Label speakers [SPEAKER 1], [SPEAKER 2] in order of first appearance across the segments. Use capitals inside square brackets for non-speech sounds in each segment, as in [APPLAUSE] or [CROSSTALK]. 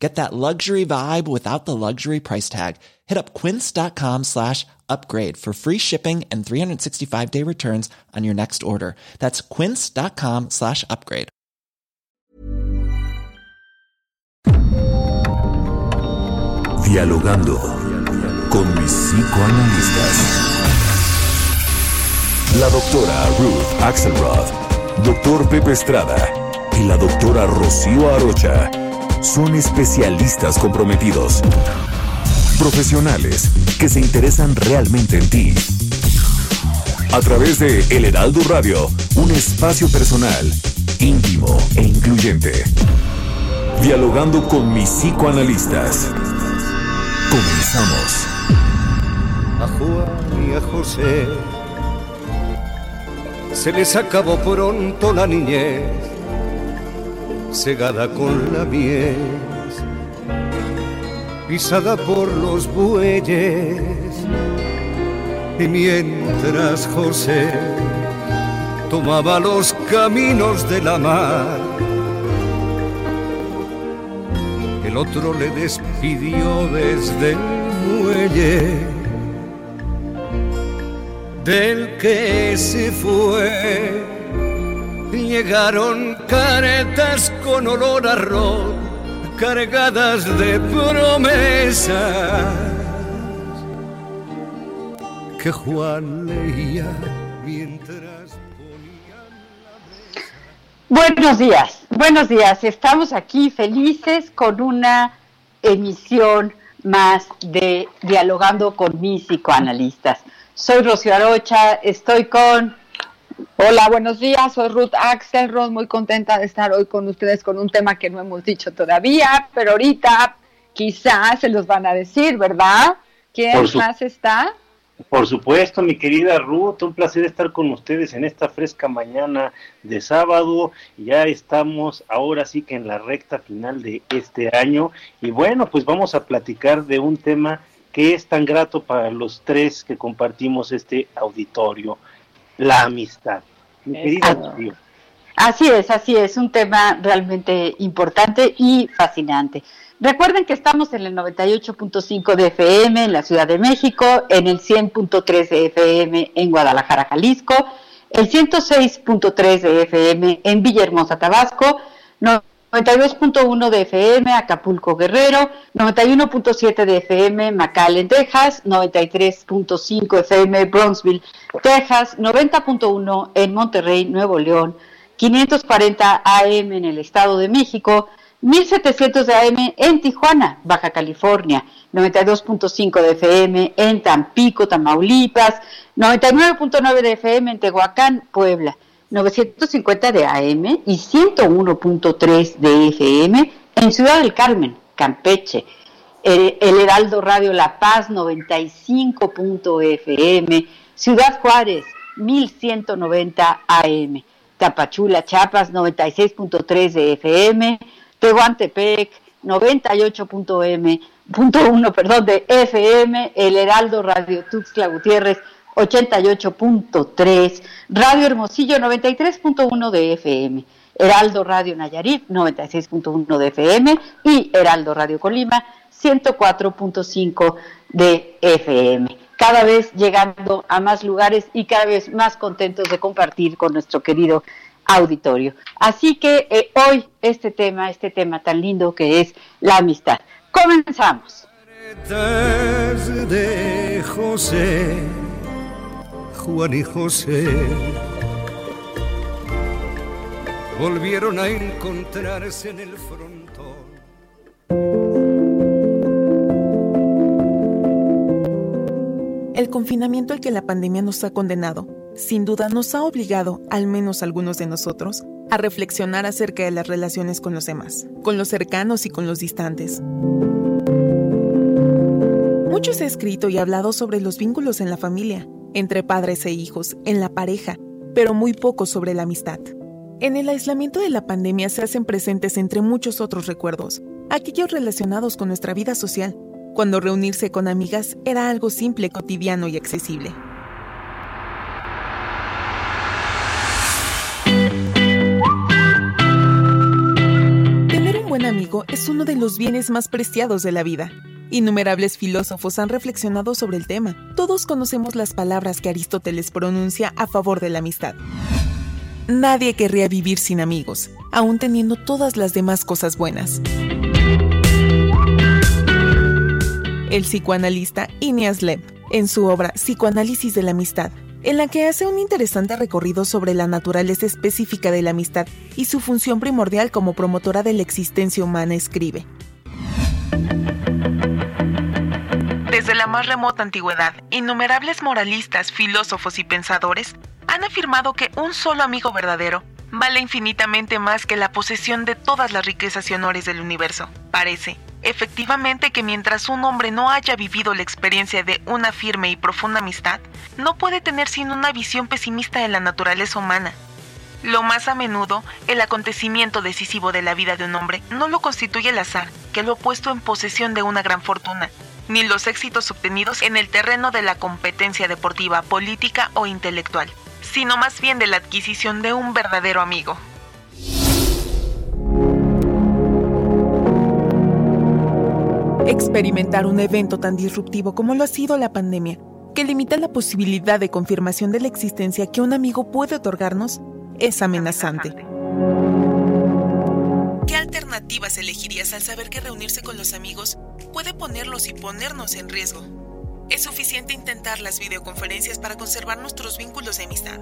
[SPEAKER 1] Get that luxury vibe without the luxury price tag. Hit up quince.com slash upgrade for free shipping and 365 day returns on your next order. That's quince.com slash upgrade.
[SPEAKER 2] Dialogando con mis psicoanalistas. La doctora Ruth Axelrod, doctor Pepe Estrada y la doctora Rocío Arocha son especialistas comprometidos. Profesionales que se interesan realmente en ti. A través de El Heraldo Radio, un espacio personal, íntimo e incluyente. Dialogando con mis psicoanalistas. Comenzamos.
[SPEAKER 3] A Juan y a José se les acabó pronto la niñez, cegada con la miel, pisada por los bueyes. Y mientras José tomaba los caminos de la mar, el otro le despidió desde el muelle del que se fue. Llegaron caretas con olor a cargadas de promesas que Juan leía mientras
[SPEAKER 4] Buenos días, buenos días. Estamos aquí felices con una emisión más de Dialogando con mis psicoanalistas. Soy Rocío Arocha, estoy con...
[SPEAKER 5] Hola, buenos días, soy Ruth Axelrod, muy contenta de estar hoy con ustedes con un tema que no hemos dicho todavía, pero ahorita quizás se los van a decir, ¿verdad? ¿Quién
[SPEAKER 6] su-
[SPEAKER 5] más está?
[SPEAKER 6] Por supuesto, mi querida Ruth, un placer estar con ustedes en esta fresca mañana de sábado. Ya estamos ahora sí que en la recta final de este año y bueno, pues vamos a platicar de un tema que es tan grato para los tres que compartimos este auditorio, la amistad. Mi querida.
[SPEAKER 4] Así es, así es, un tema realmente importante y fascinante. Recuerden que estamos en el 98.5 de FM en la Ciudad de México, en el 100.3 de FM en Guadalajara, Jalisco, el 106.3 de FM en Villahermosa, Tabasco, 92.1 de FM Acapulco, Guerrero, 91.7 de FM McAllen, Texas, 93.5 FM Bronzeville, Texas, 90.1 en Monterrey, Nuevo León, 540 AM en el Estado de México, 1700 de AM en Tijuana, Baja California, 92.5 de FM en Tampico, Tamaulipas, 99.9 de FM en Tehuacán, Puebla, 950 de AM y 101.3 de FM en Ciudad del Carmen, Campeche, el, el Heraldo Radio La Paz 95.fm, Ciudad Juárez 1190 AM, Tapachula, Chiapas 96.3 de FM, Tehuantepec 98.1 perdón, de FM, El Heraldo Radio Tuxtla Gutiérrez 88.3, Radio Hermosillo 93.1 de FM, Heraldo Radio Nayarit 96.1 de FM y Heraldo Radio Colima 104.5 de FM. Cada vez llegando a más lugares y cada vez más contentos de compartir con nuestro querido auditorio. Así que eh, hoy este tema, este tema tan lindo que es la amistad. Comenzamos.
[SPEAKER 3] De José, Juan y José volvieron a encontrarse en el frontón.
[SPEAKER 7] El confinamiento al que la pandemia nos ha condenado, sin duda nos ha obligado, al menos algunos de nosotros, a reflexionar acerca de las relaciones con los demás, con los cercanos y con los distantes. Mucho se ha escrito y hablado sobre los vínculos en la familia, entre padres e hijos, en la pareja, pero muy poco sobre la amistad. En el aislamiento de la pandemia se hacen presentes entre muchos otros recuerdos, aquellos relacionados con nuestra vida social, cuando reunirse con amigas era algo simple, cotidiano y accesible. Tener un buen amigo es uno de los bienes más preciados de la vida. Innumerables filósofos han reflexionado sobre el tema. Todos conocemos las palabras que Aristóteles pronuncia a favor de la amistad. Nadie querría vivir sin amigos, aún teniendo todas las demás cosas buenas. El psicoanalista Ineas Lev, en su obra Psicoanálisis de la Amistad, en la que hace un interesante recorrido sobre la naturaleza específica de la amistad y su función primordial como promotora de la existencia humana, escribe. Desde la más remota antigüedad, innumerables moralistas, filósofos y pensadores han afirmado que un solo amigo verdadero vale infinitamente más que la posesión de todas las riquezas y honores del universo. Parece, efectivamente, que mientras un hombre no haya vivido la experiencia de una firme y profunda amistad, no puede tener sino una visión pesimista de la naturaleza humana. Lo más a menudo, el acontecimiento decisivo de la vida de un hombre no lo constituye el azar, que lo ha puesto en posesión de una gran fortuna, ni los éxitos obtenidos en el terreno de la competencia deportiva, política o intelectual sino más bien de la adquisición de un verdadero amigo. Experimentar un evento tan disruptivo como lo ha sido la pandemia, que limita la posibilidad de confirmación de la existencia que un amigo puede otorgarnos, es amenazante. ¿Qué alternativas elegirías al saber que reunirse con los amigos puede ponerlos y ponernos en riesgo? Es suficiente intentar las videoconferencias para conservar nuestros vínculos de amistad.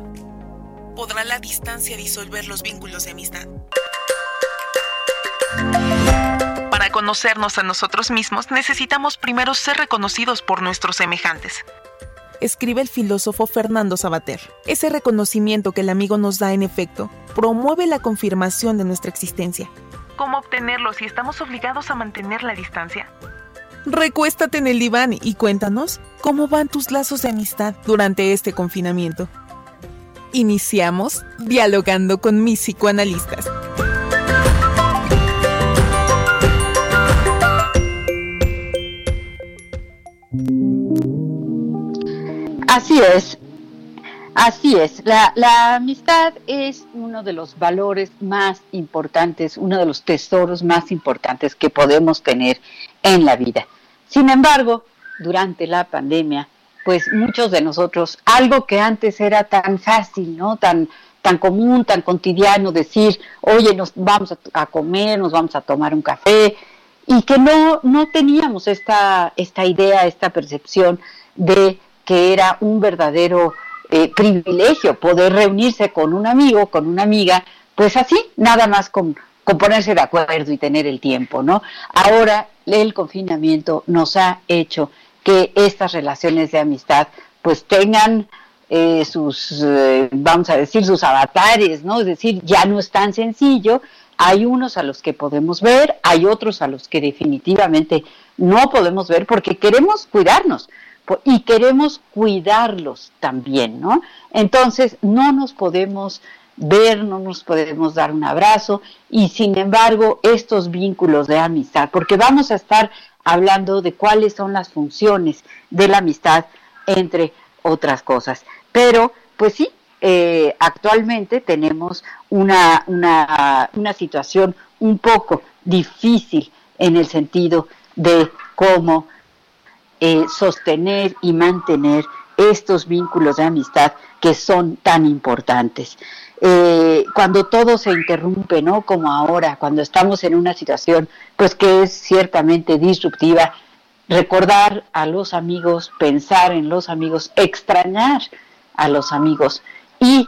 [SPEAKER 7] ¿Podrá la distancia disolver los vínculos de amistad? Para conocernos a nosotros mismos necesitamos primero ser reconocidos por nuestros semejantes. Escribe el filósofo Fernando Sabater. Ese reconocimiento que el amigo nos da en efecto promueve la confirmación de nuestra existencia. ¿Cómo obtenerlo si estamos obligados a mantener la distancia? Recuéstate en el diván y cuéntanos cómo van tus lazos de amistad durante este confinamiento. Iniciamos dialogando con mis psicoanalistas.
[SPEAKER 4] Así es, así es. La, la, amistad es uno de los valores más importantes, uno de los tesoros más importantes que podemos tener en la vida. Sin embargo, durante la pandemia, pues muchos de nosotros, algo que antes era tan fácil, ¿no? Tan, tan común, tan cotidiano, decir, oye, nos vamos a, comer, nos vamos a tomar un café, y que no, no teníamos esta, esta idea, esta percepción de que era un verdadero eh, privilegio poder reunirse con un amigo, con una amiga, pues así, nada más con, ponerse de acuerdo y tener el tiempo, ¿no? Ahora el confinamiento nos ha hecho que estas relaciones de amistad pues tengan eh, sus, eh, vamos a decir, sus avatares, ¿no? Es decir, ya no es tan sencillo, hay unos a los que podemos ver, hay otros a los que definitivamente no podemos ver porque queremos cuidarnos y queremos cuidarlos también, ¿no? Entonces, no nos podemos ver, no nos podemos dar un abrazo y sin embargo estos vínculos de amistad, porque vamos a estar hablando de cuáles son las funciones de la amistad entre otras cosas. Pero pues sí, eh, actualmente tenemos una, una, una situación un poco difícil en el sentido de cómo eh, sostener y mantener estos vínculos de amistad que son tan importantes. Eh, cuando todo se interrumpe, ¿no? Como ahora, cuando estamos en una situación, pues que es ciertamente disruptiva, recordar a los amigos, pensar en los amigos, extrañar a los amigos y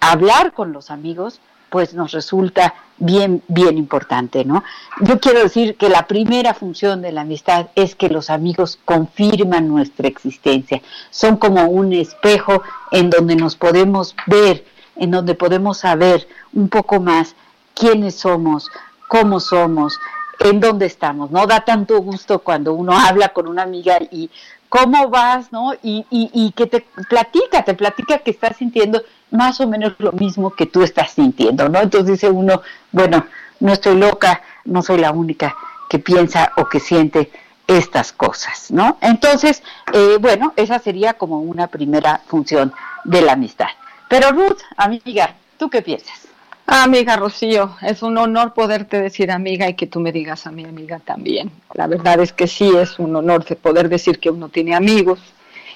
[SPEAKER 4] hablar con los amigos, pues nos resulta bien, bien importante, ¿no? Yo quiero decir que la primera función de la amistad es que los amigos confirman nuestra existencia, son como un espejo en donde nos podemos ver, en donde podemos saber un poco más quiénes somos, cómo somos, en dónde estamos. No da tanto gusto cuando uno habla con una amiga y cómo vas, ¿no? Y, y, y que te platica, te platica que está sintiendo más o menos lo mismo que tú estás sintiendo, ¿no? Entonces dice uno, bueno, no estoy loca, no soy la única que piensa o que siente estas cosas, ¿no? Entonces, eh, bueno, esa sería como una primera función de la amistad. Pero Ruth, amiga, ¿tú qué piensas?
[SPEAKER 5] Amiga Rocío, es un honor poderte decir amiga y que tú me digas a mi amiga también. La verdad es que sí, es un honor poder decir que uno tiene amigos.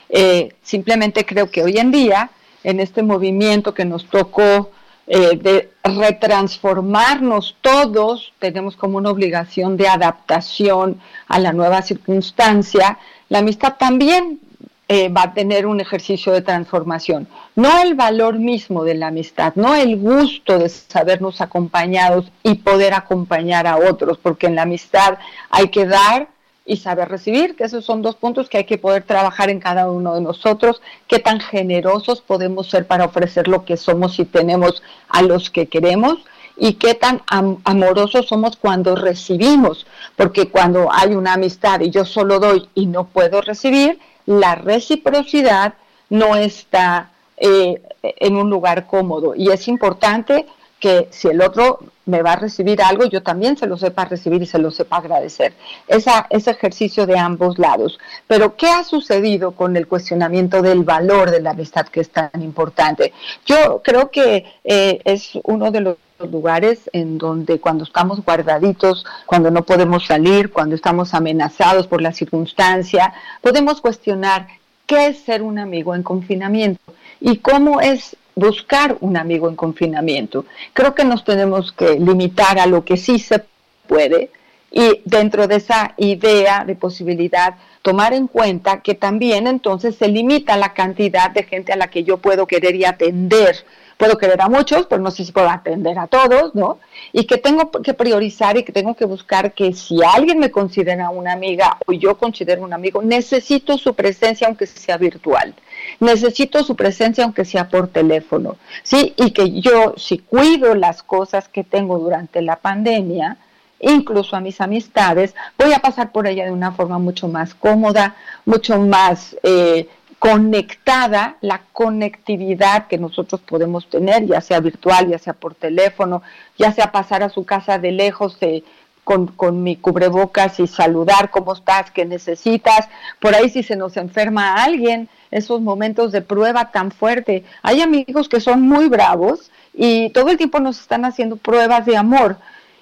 [SPEAKER 5] Eh, simplemente creo que hoy en día, en este movimiento que nos tocó eh, de retransformarnos todos, tenemos como una obligación de adaptación a la nueva circunstancia, la amistad también eh, va a tener un ejercicio de transformación. No el valor mismo de la amistad, no el gusto de sabernos acompañados y poder acompañar a otros, porque en la amistad hay que dar y saber recibir, que esos son dos puntos que hay que poder trabajar en cada uno de nosotros, qué tan generosos podemos ser para ofrecer lo que somos y tenemos a los que queremos y qué tan amorosos somos cuando recibimos, porque cuando hay una amistad y yo solo doy y no puedo recibir, la reciprocidad no está eh, en un lugar cómodo. Y es importante que si el otro me va a recibir algo, yo también se lo sepa recibir y se lo sepa agradecer. Esa, ese ejercicio de ambos lados. Pero, ¿qué ha sucedido con el cuestionamiento del valor de la amistad que es tan importante? Yo creo que eh, es uno de los lugares en donde cuando estamos guardaditos, cuando no podemos salir, cuando estamos amenazados por la circunstancia, podemos cuestionar qué es ser un amigo en confinamiento y cómo es buscar un amigo en confinamiento. Creo que nos tenemos que limitar a lo que sí se puede y dentro de esa idea de posibilidad tomar en cuenta que también entonces se limita la cantidad de gente a la que yo puedo querer y atender puedo querer a muchos, pero no sé si puedo atender a todos, ¿no? Y que tengo que priorizar y que tengo que buscar que si alguien me considera una amiga o yo considero un amigo, necesito su presencia aunque sea virtual. Necesito su presencia aunque sea por teléfono, ¿sí? Y que yo, si cuido las cosas que tengo durante la pandemia, incluso a mis amistades, voy a pasar por ella de una forma mucho más cómoda, mucho más eh, conectada, la conectividad que nosotros podemos tener, ya sea virtual, ya sea por teléfono, ya sea pasar a su casa de lejos eh, con, con, mi cubrebocas y saludar, ¿cómo estás? ¿Qué necesitas? Por ahí si se nos enferma alguien, esos momentos de prueba tan fuerte. Hay amigos que son muy bravos y todo el tiempo nos están haciendo pruebas de amor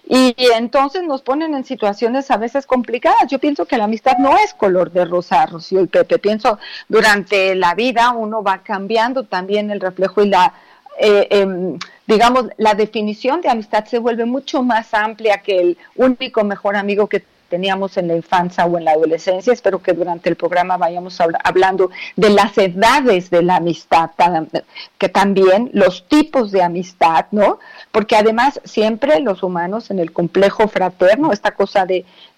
[SPEAKER 5] y entonces nos ponen en situaciones a veces complicadas. Yo pienso que la amistad no es color de rosa, Rocío y Pepe. Pienso durante la vida uno va cambiando también el reflejo y la, eh, em, digamos, la definición de amistad se vuelve mucho más amplia que el único mejor amigo que teníamos en la infancia o en la adolescencia. Espero que durante el programa vayamos hablando de las edades de la amistad, que también los tipos de amistad, ¿no? Porque además siempre los humanos en el complejo fraterno, esta cosa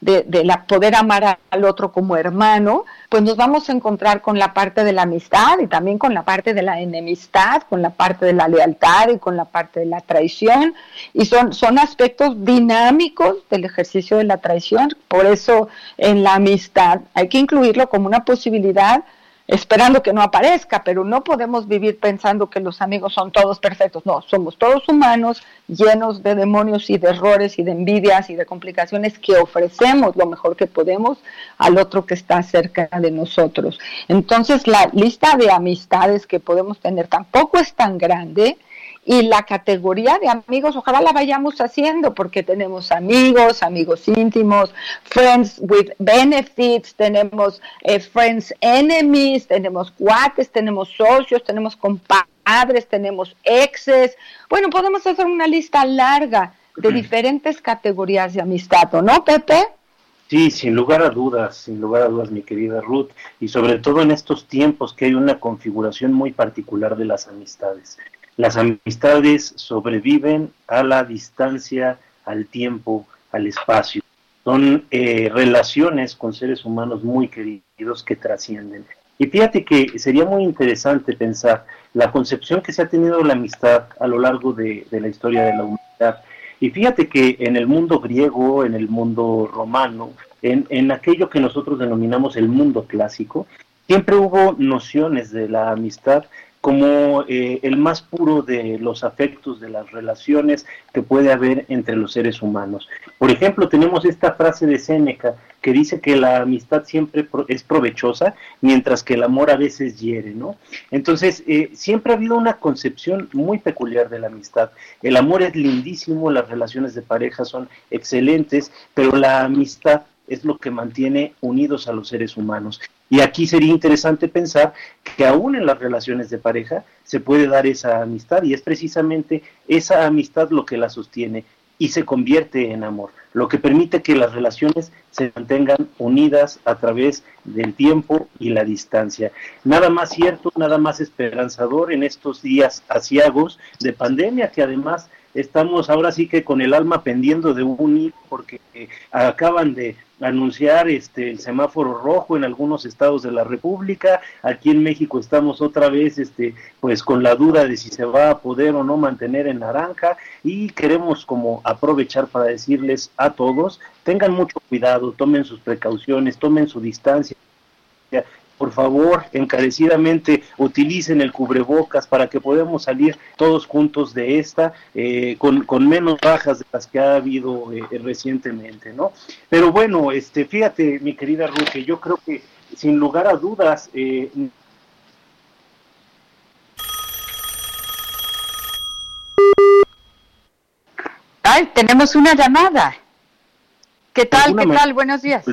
[SPEAKER 5] de, la poder amar al otro como hermano, pues nos vamos a encontrar con la parte de la amistad y también con la parte de la enemistad, con la parte de la lealtad y con la parte de la traición. Y son, son aspectos dinámicos del ejercicio de la traición. Por eso en la amistad hay que incluirlo como una posibilidad esperando que no aparezca, pero no podemos vivir pensando que los amigos son todos perfectos. No, somos todos humanos llenos de demonios y de errores y de envidias y de complicaciones que ofrecemos lo mejor que podemos al otro que está cerca de nosotros. Entonces, la lista de amistades que podemos tener tampoco es tan grande y la categoría de amigos, ojalá la vayamos haciendo porque tenemos amigos, amigos íntimos, friends with benefits, tenemos eh, friends enemies, tenemos cuates, tenemos socios, tenemos compadres, tenemos exes. Bueno, podemos hacer una lista larga de diferentes categorías de amistad, no, Pepe?
[SPEAKER 6] Sí, sin lugar a dudas, sin lugar a dudas, mi querida Ruth, y sobre todo en estos tiempos que hay una configuración muy particular de las amistades. Las amistades sobreviven a la distancia, al tiempo, al espacio. Son eh, relaciones con seres humanos muy queridos que trascienden. Y fíjate que sería muy interesante pensar la concepción que se ha tenido de la amistad a lo largo de, la historia de la humanidad. Y fíjate que en el mundo griego, en el mundo romano, en, en aquello que nosotros denominamos el mundo clásico, siempre hubo nociones de la amistad como eh, el más puro de los afectos, de las relaciones que puede haber entre los seres humanos. Por ejemplo, tenemos esta frase de Séneca que dice que la amistad siempre es provechosa, mientras que el amor a veces hiere, ¿no? Entonces, eh, siempre ha habido una concepción muy peculiar de la amistad. El amor es lindísimo, las relaciones de pareja son excelentes, pero la amistad es lo que mantiene unidos a los seres humanos. Y aquí sería interesante pensar que aún en las relaciones de pareja se puede dar esa amistad y es precisamente esa amistad lo que la sostiene y se convierte en amor, lo que permite que las relaciones se mantengan unidas a través del tiempo y la distancia. Nada más cierto, nada más esperanzador en estos días asiagos de pandemia que además estamos ahora sí que con el alma pendiendo de un hilo porque eh, acaban de anunciar este el semáforo rojo en algunos estados de la República. Aquí en México estamos otra vez este pues con la duda de si se va a poder o no mantener en naranja y queremos como aprovechar para decirles a todos, tengan mucho cuidado, tomen sus precauciones, tomen su distancia por favor, encarecidamente utilicen el cubrebocas para que podamos salir todos juntos de esta eh, con, menos bajas de las que ha habido eh, recientemente, ¿no? Pero bueno, este, fíjate, mi querida Ruth, que yo creo que sin lugar a dudas eh,
[SPEAKER 4] Ay, tenemos una llamada. ¿Qué tal? ¿Qué tal? Buenos días.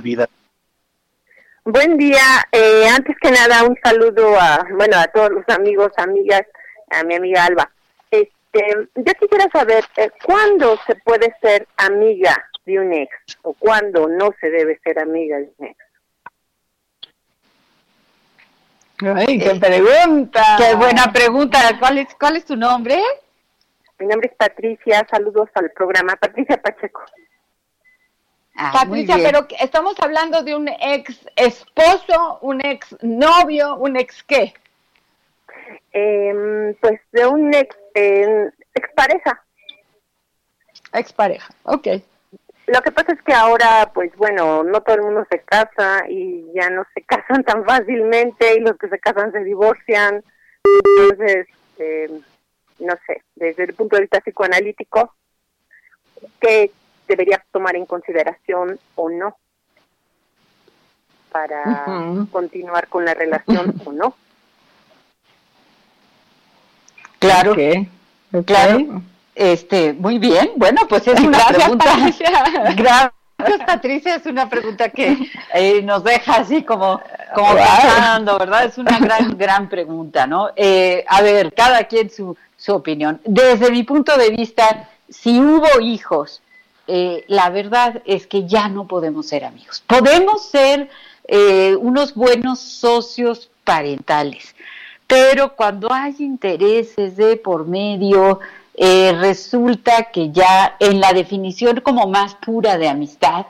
[SPEAKER 8] Buen día. Eh, antes que nada, un saludo a, bueno, a todos los amigos, amigas, a mi amiga Alba. Este, yo quisiera saber eh, cuándo se puede ser amiga de un ex o cuándo no se debe ser amiga de un ex.
[SPEAKER 4] Ay, qué pregunta. Qué buena pregunta. ¿Cuál es, cuál es tu nombre?
[SPEAKER 8] Mi nombre es Patricia. Saludos al programa. Patricia Pacheco.
[SPEAKER 5] Ah, Patricia, pero estamos hablando de un ex esposo, un ex novio, un ex qué?
[SPEAKER 8] Em, pues de un ex eh, expareja.
[SPEAKER 5] Expareja, ok.
[SPEAKER 8] Lo que pasa es que ahora, pues bueno, no todo el mundo se casa y ya no se [LAUGHS] casan tan fácilmente y los que se casan se divorcian. Entonces, em, no sé, desde el punto de vista psicoanalítico, ¿qué, debería tomar en consideración o no para continuar con la relación o no.
[SPEAKER 4] Claro, que claro. Este, muy bien. Bueno, pues es [LAUGHS] una pregunta. Patricia. [LAUGHS] Gracias, Patricia. Es una pregunta que eh, nos deja así como, como pensando, ¿verdad? Es una gran, gran pregunta, ¿no? Eh, a ver, cada quien su, su opinión. Desde mi punto de vista, si hubo hijos eh, la verdad es que ya no podemos ser amigos. Podemos ser eh, unos buenos socios parentales, pero cuando hay intereses de por medio, eh, resulta que ya en la definición como más pura de amistad,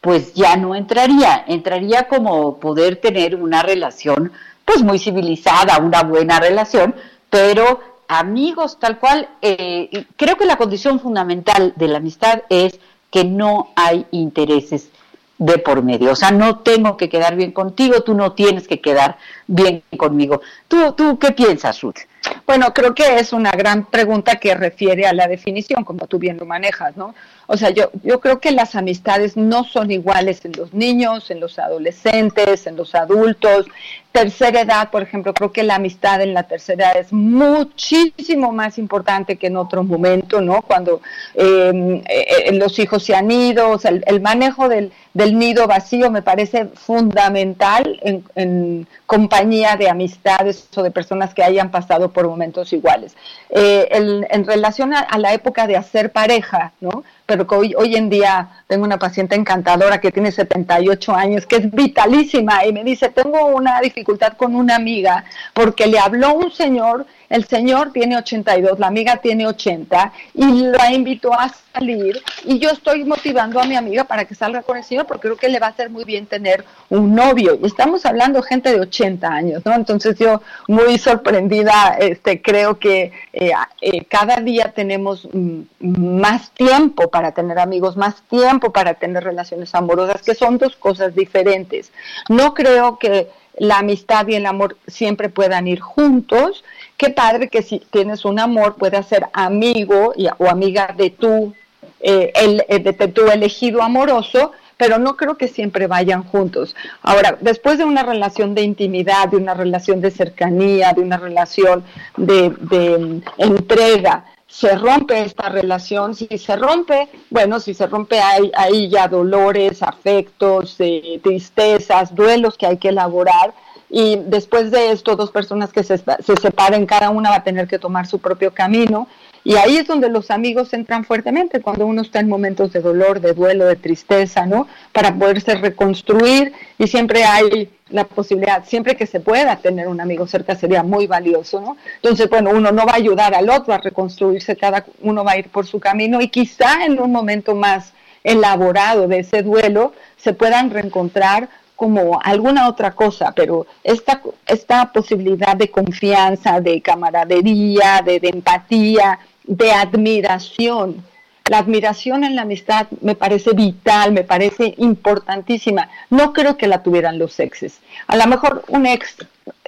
[SPEAKER 4] pues ya no entraría, entraría como poder tener una relación pues muy civilizada, una buena relación, pero amigos tal cual, eh, creo que la condición fundamental de la amistad es que no hay intereses de por medio. O sea, no tengo que quedar bien contigo, tú no tienes que quedar bien conmigo. ¿Tú, tú qué piensas, Ruth?
[SPEAKER 5] Bueno, creo que es una gran pregunta que refiere a la definición, como tú bien lo manejas, ¿no? O sea, yo, yo creo que las amistades no son iguales en los niños, en los adolescentes, en los adultos. Tercera edad, por ejemplo, creo que la amistad en la tercera edad es muchísimo más importante que en otro momento, ¿no? Cuando em, eh, eh, los hijos se han ido, o sea, el, manejo del, del, nido vacío me parece fundamental en, en, compañía de amistades o de personas que hayan pasado por momentos iguales. Eh, en relación a, a la época de hacer pareja, ¿no? pero que hoy, hoy en día tengo una paciente encantadora que tiene 78 años, que es vitalísima, y me dice, tengo una dificultad con una amiga porque le habló un señor el señor tiene 82, la amiga tiene 80 y la invitó a salir y yo estoy motivando a mi amiga para que salga con el señor porque creo que le va a hacer muy bien tener un novio. Y estamos hablando gente de 80 años, ¿no? Entonces yo muy sorprendida, este, creo que eh, eh, cada día tenemos mm, más tiempo para tener amigos, más tiempo para tener relaciones amorosas, que son dos cosas diferentes. No creo que la amistad y el amor siempre puedan ir juntos. Qué padre que si tienes un amor puedas ser amigo o amiga de tu, eh, el, eh, de tu elegido amoroso, pero no creo que siempre vayan juntos. Ahora, después de una relación de intimidad, de una relación de cercanía, de una relación de, de entrega, se rompe esta relación, si se rompe, bueno, si se rompe hay, hay ya dolores, afectos, eh, tristezas, duelos que hay que elaborar y después de esto dos personas que se, se separen, cada una va a tener que tomar su propio camino y ahí es donde los amigos entran fuertemente, cuando uno está en momentos de dolor, de duelo, de tristeza, ¿no? Para poderse reconstruir y siempre hay la posibilidad, siempre que se pueda tener un amigo cerca sería muy valioso, ¿no? Entonces, bueno, uno no va a ayudar al otro a reconstruirse, cada uno va a ir por su camino y quizá en un momento más elaborado de ese duelo se puedan reencontrar como alguna otra cosa, pero esta, esta posibilidad de confianza, de camaradería, de empatía, de admiración. La admiración en la amistad me parece vital, me parece importantísima. No creo que la tuvieran los exes. A lo mejor un ex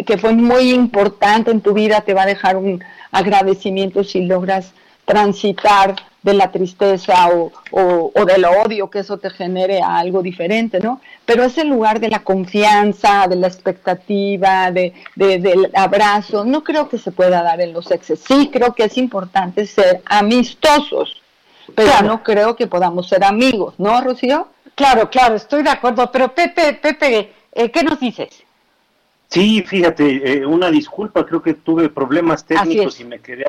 [SPEAKER 5] que fue muy importante en tu vida te va a dejar un agradecimiento si logras transitar de la tristeza o, o, del odio que eso te genere a algo diferente, ¿no? Pero es el lugar de la confianza, de la expectativa, de, del abrazo. No creo que se pueda dar en los exes. Sí creo que es importante ser amistosos, pero no creo que podamos ser amigos, ¿no, Rocío?
[SPEAKER 4] Claro, claro, estoy de acuerdo. Pero Pepe, Pepe, eh, ¿qué nos dices?
[SPEAKER 6] Sí, fíjate, eh, una disculpa, creo que tuve problemas técnicos y me quedé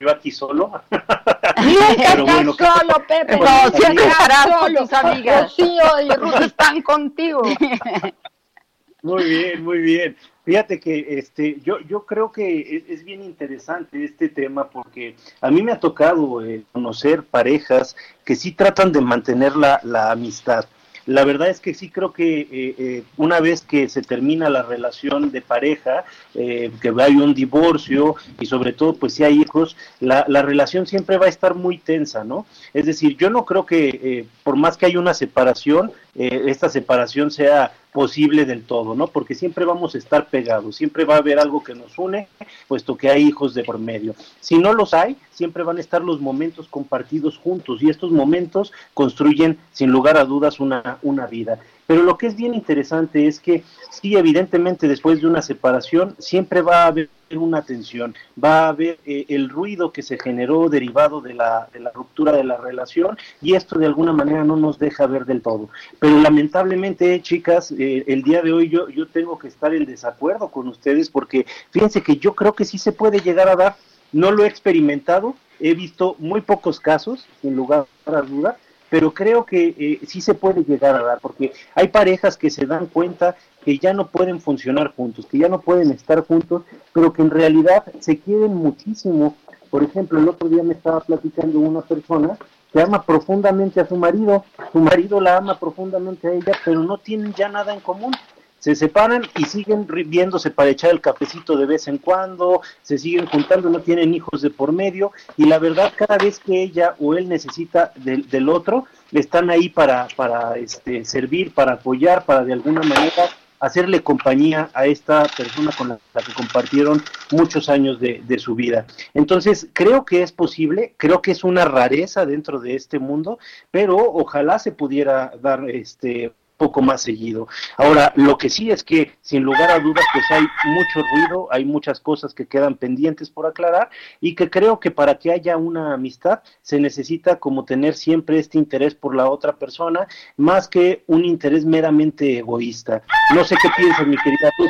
[SPEAKER 6] yo aquí solo. [LAUGHS]
[SPEAKER 5] Nunca bueno, solo, Pepe. No, siempre estarás con tus amigas. Rocío y Ruth están contigo. [LAUGHS]
[SPEAKER 6] Muy bien, muy bien. Fíjate que este, yo, yo creo que es, bien interesante este tema porque a mí me ha tocado eh, conocer parejas que sí tratan de mantener la, la amistad la verdad es que sí creo que eh, eh, una vez que se termina la relación de pareja, eh, que hay un divorcio y sobre todo pues si hay hijos, la, la, relación siempre va a estar muy tensa, ¿no? Es decir, yo no creo que por más que haya una separación, esta separación sea posible del todo, ¿no? Porque siempre vamos a estar pegados, siempre va a haber algo que nos une, puesto que hay hijos de por medio. Si no los hay, siempre van a estar los momentos compartidos juntos y estos momentos construyen sin lugar a dudas una, una vida. Pero lo que es bien interesante es que sí, evidentemente después de una separación siempre va a haber una tensión, va a haber eh, el ruido que se generó derivado de la, ruptura de la relación y esto de alguna manera no nos deja ver del todo. Pero lamentablemente, chicas, eh, el día de hoy yo, yo tengo que estar en desacuerdo con ustedes porque fíjense que yo creo que sí se puede llegar a dar, no lo he experimentado, he visto muy pocos casos, sin lugar a dudas, pero creo que eh, sí se puede llegar a dar, porque hay parejas que se dan cuenta que ya no pueden funcionar juntos, que ya no pueden estar juntos, pero que en realidad se quieren muchísimo. Por ejemplo, el otro día me estaba platicando una persona que ama profundamente a su marido, su marido la ama profundamente a ella, pero no tienen ya nada en común se separan y siguen viéndose para echar el cafecito de vez en cuando, se siguen juntando, no tienen hijos de por medio y la verdad cada vez que ella o él necesita del, del otro, están ahí para, para este, servir, para apoyar, para de alguna manera hacerle compañía a esta persona con la, que compartieron muchos años de, de, su vida. Entonces, creo que es posible, creo que es una rareza dentro de este mundo, pero ojalá se pudiera dar este poco más seguido. Ahora, lo que sí es que, sin lugar a dudas, pues hay mucho ruido, hay muchas cosas que quedan pendientes por aclarar y que creo que para que haya una amistad se necesita como tener siempre este interés por la otra persona, más que un interés meramente egoísta. No sé qué piensas, mi querida tú.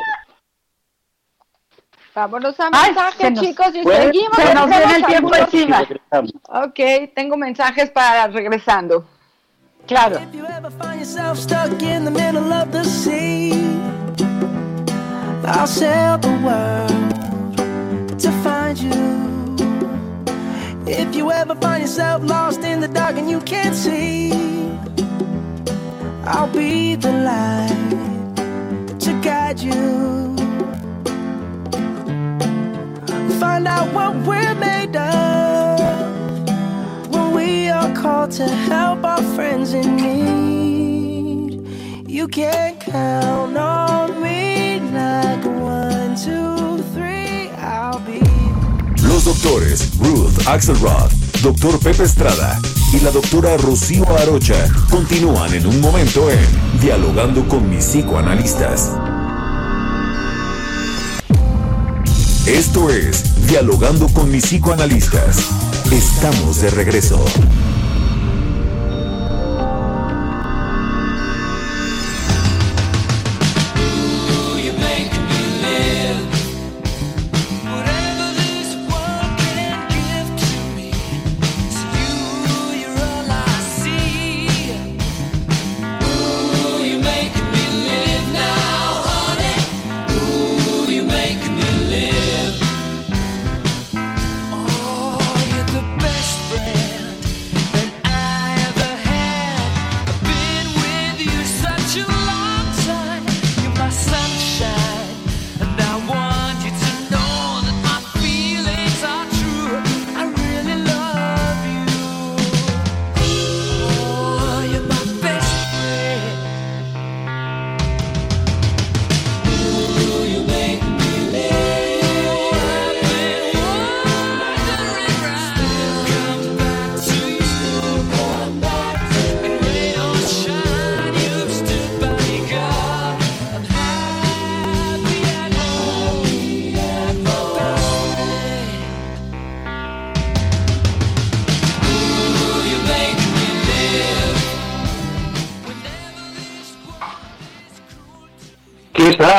[SPEAKER 5] Vámonos a mensajes, chicos, y seguimos.
[SPEAKER 4] Se nos viene el tiempo encima.
[SPEAKER 5] Ok, tengo mensajes para regresando. Claro.
[SPEAKER 9] If you ever find yourself lost in the dark and you can't see, I'll be the light to guide you. Find out what we're made of. To help our friends in need. You can count on me
[SPEAKER 2] like one, two, three, I'll be.
[SPEAKER 9] Los doctores Ruth Axelrod, doctor Pepe Estrada y la doctora Rocío Arocha continúan en un momento en Dialogando con mis psicoanalistas. Esto es Dialogando con mis psicoanalistas. Estamos de regreso.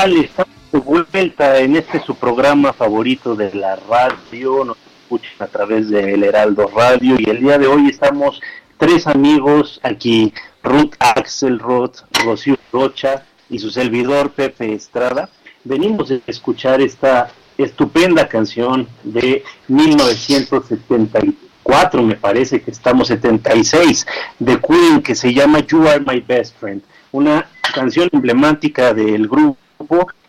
[SPEAKER 6] Estamos de vuelta en este su programa favorito de la radio. Nos escuchan a través de El Heraldo Radio y el día de hoy estamos tres amigos aquí, Ruth Axelrod, Rocío Rocha y su servidor Pepe Estrada. Venimos a escuchar esta estupenda canción de 1974, me parece que estamos 76, de Queen, que se llama You Are My Best Friend una canción emblemática del grupo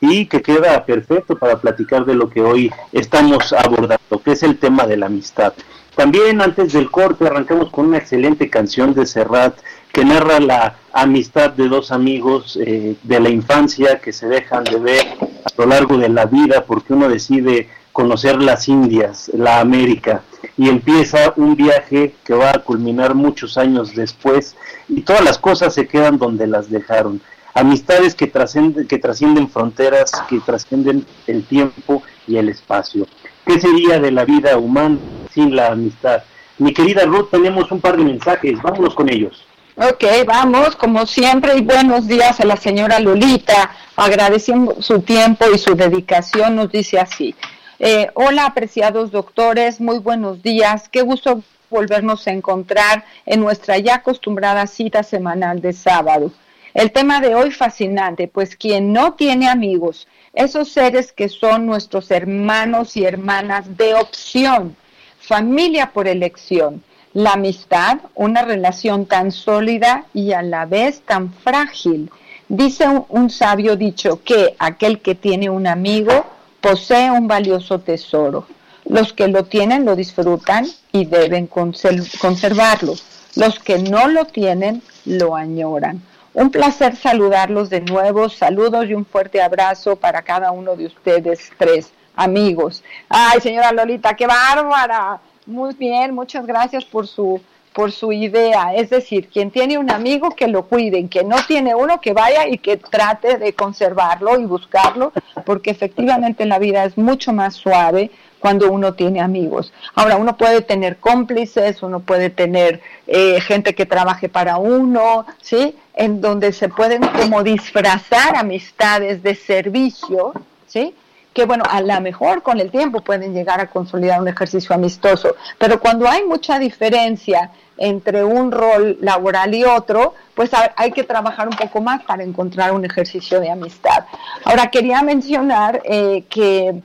[SPEAKER 6] y que queda perfecto para platicar de lo que hoy estamos abordando, que es el tema de la amistad. También antes del corte arrancamos con una excelente canción de Serrat que narra la amistad de dos amigos eh, de la infancia que se dejan de ver a lo largo de la vida porque uno decide conocer las Indias, la América, y empieza un viaje que va a culminar muchos años después y todas las cosas se quedan donde las dejaron. Amistades que trascienden, que trascienden fronteras, que trascienden el tiempo y el espacio. ¿Qué sería de la vida humana sin la amistad? Mi querida Ruth, tenemos un par de mensajes, vámonos con ellos.
[SPEAKER 5] Ok, vamos, como siempre, y buenos días a la señora Lolita, agradeciendo su tiempo y su dedicación, nos dice así. Eh, hola, apreciados doctores, muy buenos días. Qué gusto volvernos a encontrar en nuestra ya acostumbrada cita semanal de sábado. El tema de hoy fascinante, pues quien no tiene amigos, esos seres que son nuestros hermanos y hermanas de opción, familia por elección, la amistad, una relación tan sólida y a la vez tan frágil. Dice un, sabio dicho que aquel que tiene un amigo posee un valioso tesoro. Los que lo tienen lo disfrutan y deben conservarlo. Los que no lo tienen lo añoran. Un placer saludarlos de nuevo. Saludos y un fuerte abrazo para cada uno de ustedes tres amigos. Ay, señora Lolita, qué bárbara. Muy bien, muchas gracias por su por su idea, es decir, quien tiene un amigo que lo cuide, quien no tiene uno que vaya y que trate de conservarlo y buscarlo, porque efectivamente la vida es mucho más suave cuando uno tiene amigos. Ahora, uno puede tener cómplices, uno puede tener eh, gente que trabaje para uno, ¿sí? En donde se pueden como disfrazar amistades de servicio, ¿sí? que bueno, a lo mejor con el tiempo pueden llegar a consolidar un ejercicio amistoso, pero cuando hay mucha diferencia entre un rol laboral y otro, pues hay que trabajar un poco más para encontrar un ejercicio de amistad. Ahora, quería mencionar eh, que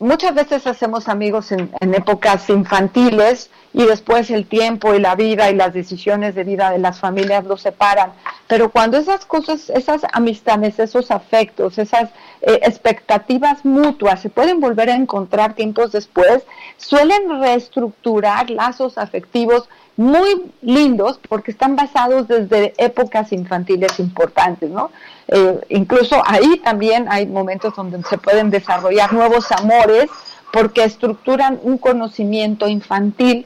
[SPEAKER 5] muchas veces hacemos amigos en, en, épocas infantiles y después el tiempo y la vida y las decisiones de vida de las familias los separan. Pero cuando esas cosas, esas amistades, esos afectos, esas eh, expectativas mutuas se pueden volver a encontrar tiempos después, suelen reestructurar lazos afectivos muy lindos porque están basados desde épocas infantiles importantes, ¿no? Eh, incluso ahí también hay momentos donde se pueden desarrollar nuevos amores porque estructuran un conocimiento infantil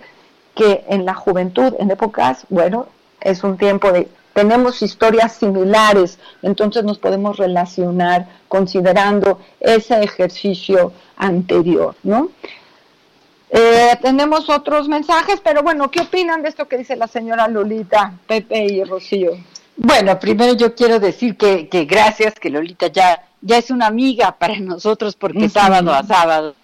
[SPEAKER 5] que en la juventud, en épocas, bueno, es un tiempo de tenemos historias similares, entonces nos podemos relacionar considerando ese ejercicio anterior, ¿no? Eh, tenemos otros mensajes, pero bueno, ¿qué opinan de esto que dice la señora Lolita, Pepe y Rocío?
[SPEAKER 4] Bueno, primero yo quiero decir que, que gracias, que Lolita ya, ya es una amiga para nosotros porque sábado a sábado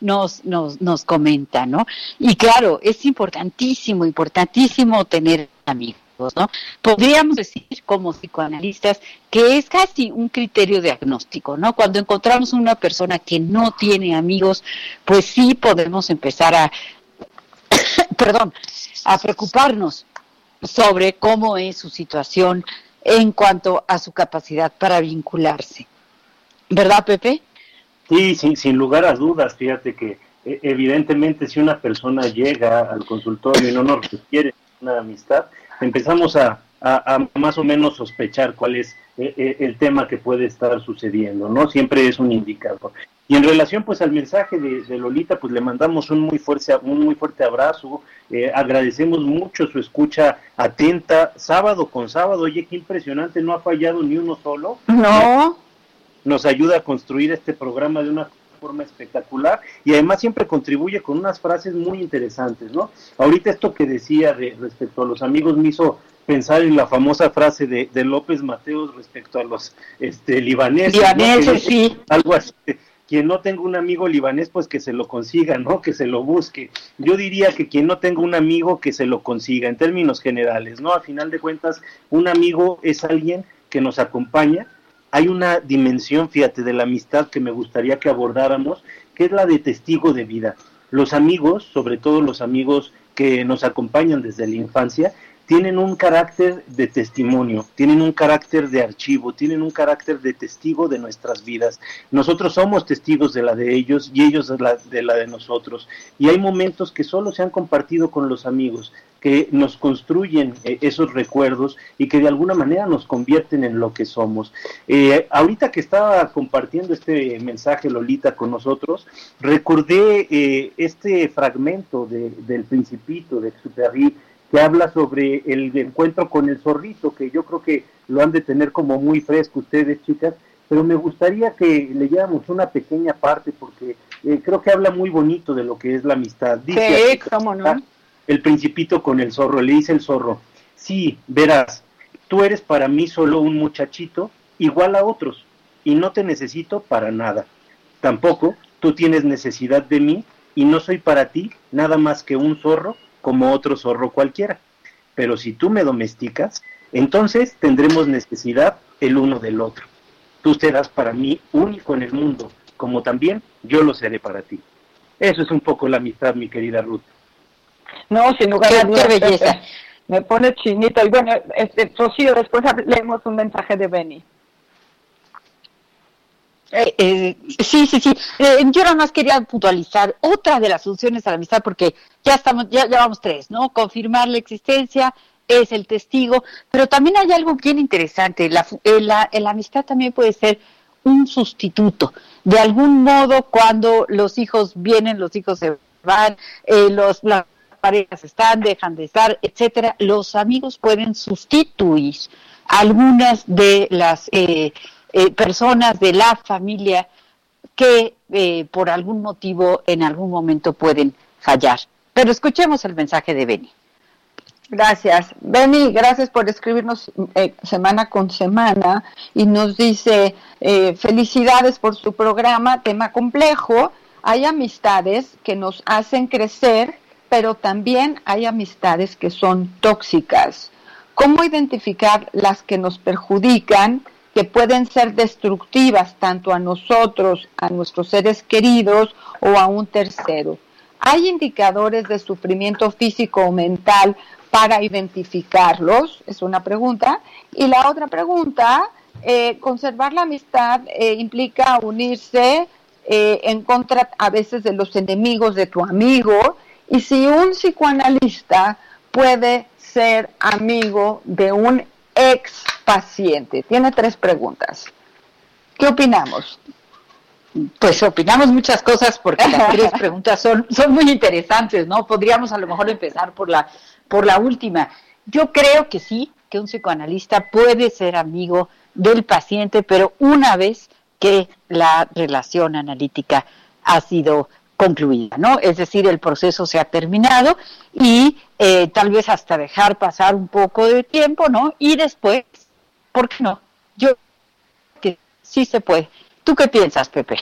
[SPEAKER 4] nos, nos, nos comenta, ¿no? Y claro, es importantísimo, importantísimo tener amigos. ¿No? Podríamos decir como psicoanalistas que es casi un criterio diagnóstico, ¿no? Cuando encontramos una persona que no tiene amigos, pues sí podemos empezar a, [COUGHS] perdón, a preocuparnos sobre cómo es su situación en cuanto a su capacidad para vincularse. ¿Verdad, Pepe?
[SPEAKER 6] Sí, sin, sin lugar a dudas, fíjate que eh, evidentemente si una persona llega al consultorio y no nos requiere una amistad, empezamos a, más o menos sospechar cuál es eh, eh, el tema que puede estar sucediendo, ¿no? Siempre es un indicador. Y en relación pues al mensaje de, Lolita, pues le mandamos un muy fuerte, un muy fuerte abrazo, eh, agradecemos mucho su escucha atenta, sábado con sábado, oye, qué impresionante, no ha fallado ni uno solo.
[SPEAKER 5] No.
[SPEAKER 6] Nos ayuda a construir este programa de una forma espectacular y además siempre contribuye con unas frases muy interesantes, ¿no? Ahorita esto que decía de, respecto a los amigos me hizo pensar en la famosa frase de, López Mateos respecto a los este, libaneses.
[SPEAKER 4] Libaneses, sí.
[SPEAKER 6] Algo así. Quien no tenga un amigo libanés, pues que se lo consiga, ¿no? Que se lo busque. Yo diría que quien no tenga un amigo, que se lo consiga, en términos generales, ¿no? A final de cuentas, un amigo es alguien que nos acompaña, hay una dimensión, fíjate, de la amistad que me gustaría que abordáramos, que es la de testigo de vida. Los amigos, sobre todo los amigos que nos acompañan desde la infancia, tienen un carácter de testimonio, tienen un carácter de archivo, tienen un carácter de testigo de nuestras vidas. Nosotros somos testigos de la de ellos y ellos de la de, nosotros. Y hay momentos que solo se han compartido con los amigos, que nos construyen eh, esos recuerdos y que de alguna manera nos convierten en lo que somos. Eh, ahorita que estaba compartiendo este mensaje Lolita con nosotros, recordé eh, este fragmento de, del Principito de Exupéry que habla sobre el encuentro con el zorrito, que yo creo que lo han de tener como muy fresco ustedes, chicas, pero me gustaría que leyéramos una pequeña parte porque creo que habla muy bonito de lo que es la amistad.
[SPEAKER 5] Dice, sí, cómo no
[SPEAKER 6] el principito con el zorro, le dice el zorro, sí, verás, tú eres para mí solo un muchachito igual a otros y no te necesito para nada. Tampoco tú tienes necesidad de mí y no soy para ti nada más que un zorro como otro zorro cualquiera. Pero si tú me domesticas, entonces tendremos necesidad el uno del otro. Tú serás para mí único en el mundo, como también yo lo seré para ti. Eso es un poco la amistad, mi querida Ruth.
[SPEAKER 5] No, sin lugar a dudas. Qué [LAUGHS] belleza. Me pone chinito. Y bueno, este, Rocío, después leemos un mensaje de Benny.
[SPEAKER 4] Eh, eh, sí, sí, sí. Eh, yo nada más quería puntualizar otra de las funciones a la amistad, porque ya estamos, ya, ya vamos tres, ¿no? Confirmar la existencia, es el testigo, pero también hay algo bien interesante. La, la, la amistad también puede ser un sustituto. De algún modo, cuando los hijos vienen, los hijos se van, los, la parejas están, dejan de estar, etcétera, los amigos pueden sustituir algunas de las eh, eh, personas de la familia que eh, por algún motivo en algún momento pueden fallar. Pero escuchemos el mensaje de Beni.
[SPEAKER 5] Gracias. Beni, gracias por escribirnos semana con semana y nos dice felicidades por su programa, tema complejo. Hay amistades que nos hacen crecer pero también hay amistades que son tóxicas. ¿Cómo identificar las que nos perjudican, que pueden ser destructivas tanto a nosotros, a nuestros seres queridos o a un tercero? ¿Hay indicadores de sufrimiento físico o mental para identificarlos? Es una pregunta. Y la otra pregunta, eh, conservar la amistad eh, implica unirse eh, en contra a veces de los enemigos de tu amigo. Y si un psicoanalista puede ser amigo de un ex paciente, tiene tres preguntas. ¿Qué opinamos?
[SPEAKER 4] Pues opinamos muchas cosas porque las [LAUGHS] tres preguntas son, son muy interesantes, ¿no? Podríamos a lo mejor empezar por la, por la última. Yo creo que sí, que un psicoanalista puede ser amigo del paciente, pero una vez que la relación analítica ha sido concluida, ¿no? Es decir, el proceso se ha terminado y eh, tal vez hasta dejar pasar un poco de tiempo, ¿no? Y después, ¿por qué no? Yo que sí se puede. ¿Tú qué piensas, Pepe?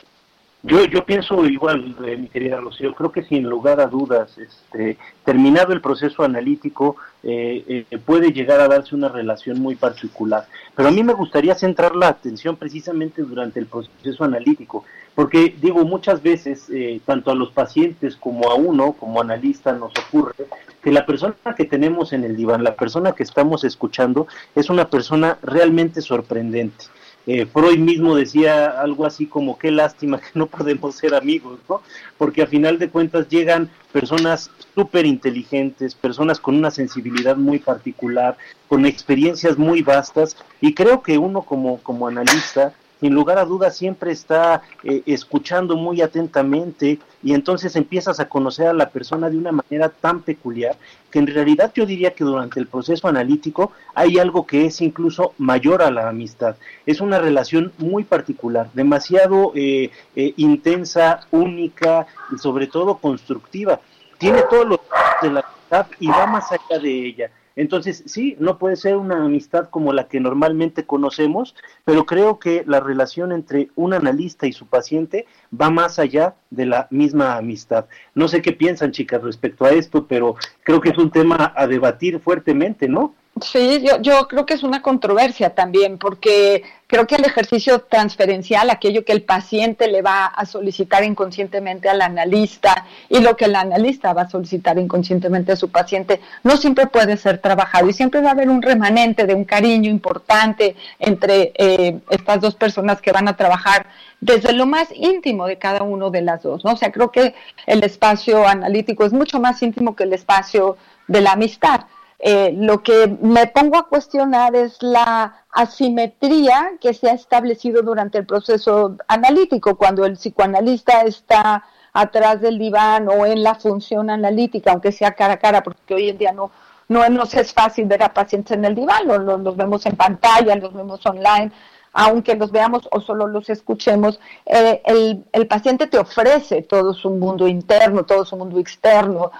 [SPEAKER 6] Yo, yo pienso igual, eh, mi querida Rocío, creo que sin lugar a dudas, este, terminado el proceso analítico, eh, eh, puede llegar a darse una relación muy particular. Pero a mí me gustaría centrar la atención precisamente durante el proceso analítico, porque digo, muchas veces, tanto a los pacientes como a uno, como analista, nos ocurre que la persona que tenemos en el diván, la persona que estamos escuchando, es una persona realmente sorprendente eh, Freud mismo decía algo así como qué lástima que no podemos ser amigos, ¿no? Porque a final de cuentas llegan personas súper inteligentes, personas con una sensibilidad muy particular, con experiencias muy vastas, y creo que uno como, como analista sin lugar a dudas siempre está eh, escuchando muy atentamente y entonces empiezas a conocer a la persona de una manera tan peculiar que en realidad yo diría que durante el proceso analítico hay algo que es incluso mayor a la amistad. Es una relación muy particular, demasiado eh, eh, intensa, única y sobre todo constructiva. Tiene todos los de la amistad y va más allá de ella entonces, sí, no puede ser una amistad como la que normalmente conocemos, pero creo que la relación entre un analista y su paciente va más allá de la misma amistad. No sé qué piensan, chicas, respecto a esto, pero creo que es un tema a debatir fuertemente, ¿no?
[SPEAKER 5] Sí, yo, yo creo que es una controversia también, porque creo que el ejercicio transferencial, aquello que el paciente le va a solicitar inconscientemente al analista y lo que el analista va a solicitar inconscientemente a su paciente, no siempre puede ser trabajado y siempre va a haber un remanente de un cariño importante entre eh, estas dos personas que van a trabajar desde lo más íntimo de cada uno de las dos, ¿no? O sea, creo que el espacio analítico es mucho más íntimo que el espacio de la amistad. Eh, lo que me pongo a cuestionar es la asimetría que se ha establecido durante el proceso analítico, cuando el psicoanalista está atrás del diván o en la función analítica, aunque sea cara a cara, porque hoy en día no, no nos es fácil ver a pacientes en el diván, los, vemos en pantalla, los vemos online, aunque los veamos o solo los escuchemos, eh, el, el, paciente te ofrece todo su mundo interno, todo su mundo externo,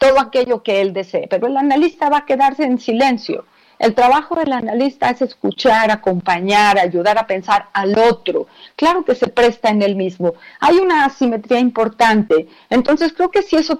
[SPEAKER 5] todo aquello que él desee, pero el analista va a quedarse en silencio. El trabajo del analista es escuchar, acompañar, ayudar a pensar al otro. Claro que se presta en el mismo. Hay una asimetría importante. Entonces creo que si eso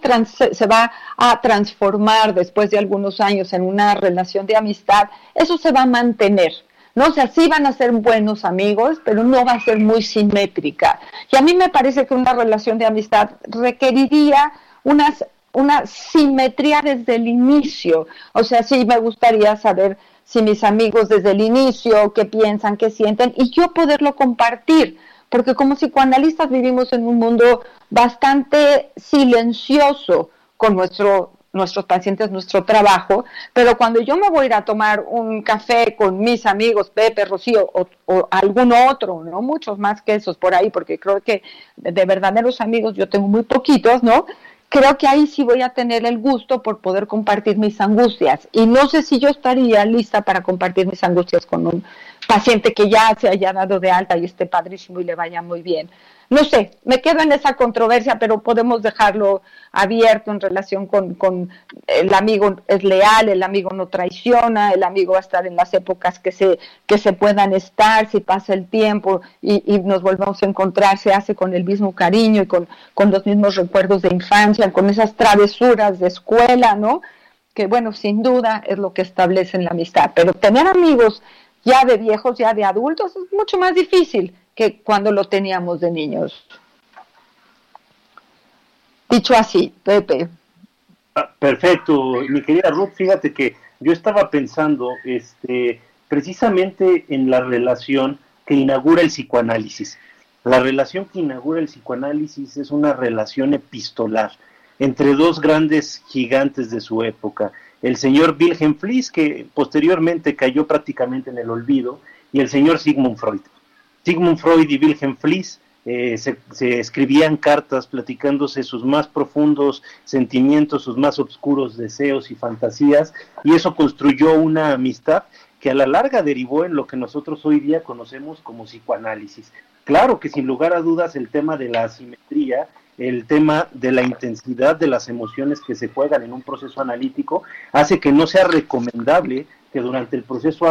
[SPEAKER 5] se va a transformar después de algunos años en una relación de amistad, eso se va a mantener. ¿no? O sea, sí van a ser buenos amigos, pero no va a ser muy simétrica. Y a mí me parece que una relación de amistad requeriría unas una simetría desde el inicio. O sea, sí me gustaría saber si mis amigos desde el inicio, qué piensan, qué sienten, y yo poderlo compartir. Porque como psicoanalistas vivimos en un mundo bastante silencioso con nuestro, nuestros pacientes, nuestro trabajo, pero cuando yo me voy a ir a tomar un café con mis amigos, Pepe, Rocío o, o algún otro, no muchos más que esos por ahí, porque creo que de verdaderos amigos yo tengo muy poquitos, ¿no? Creo que ahí sí voy a tener el gusto por poder compartir mis angustias. Y no sé si yo estaría lista para compartir mis angustias con un paciente que ya se haya dado de alta y esté padrísimo y le vaya muy bien no sé, me quedo en esa controversia, pero podemos dejarlo abierto en relación con, con, el amigo es leal, el amigo no traiciona, el amigo va a estar en las épocas que se, que se puedan estar, si pasa el tiempo y, y nos volvemos a encontrar, se hace con el mismo cariño y con, con los mismos recuerdos de infancia, con esas travesuras de escuela, ¿no? Que bueno, sin duda es lo que establece la amistad, pero tener amigos ya de viejos, ya de adultos, es mucho más difícil que cuando lo teníamos de niños. Dicho así, Pepe.
[SPEAKER 6] Ah, perfecto, mi querida Ruth, fíjate que yo estaba pensando este, precisamente en la relación que inaugura el psicoanálisis. La relación que inaugura el psicoanálisis es una relación epistolar entre dos grandes gigantes de su época, el señor Wilhelm Fliess, que posteriormente cayó prácticamente en el olvido, y el señor Sigmund Freud. Sigmund Freud y Wilhelm Fliess eh, se, escribían cartas platicándose sus más profundos sentimientos, sus más oscuros deseos y fantasías, y eso construyó una amistad que a la larga derivó en lo que nosotros hoy día conocemos como psicoanálisis. Claro que sin lugar a dudas el tema de la asimetría, el tema de la intensidad de las emociones que se juegan en un proceso analítico, hace que no sea recomendable que durante el proceso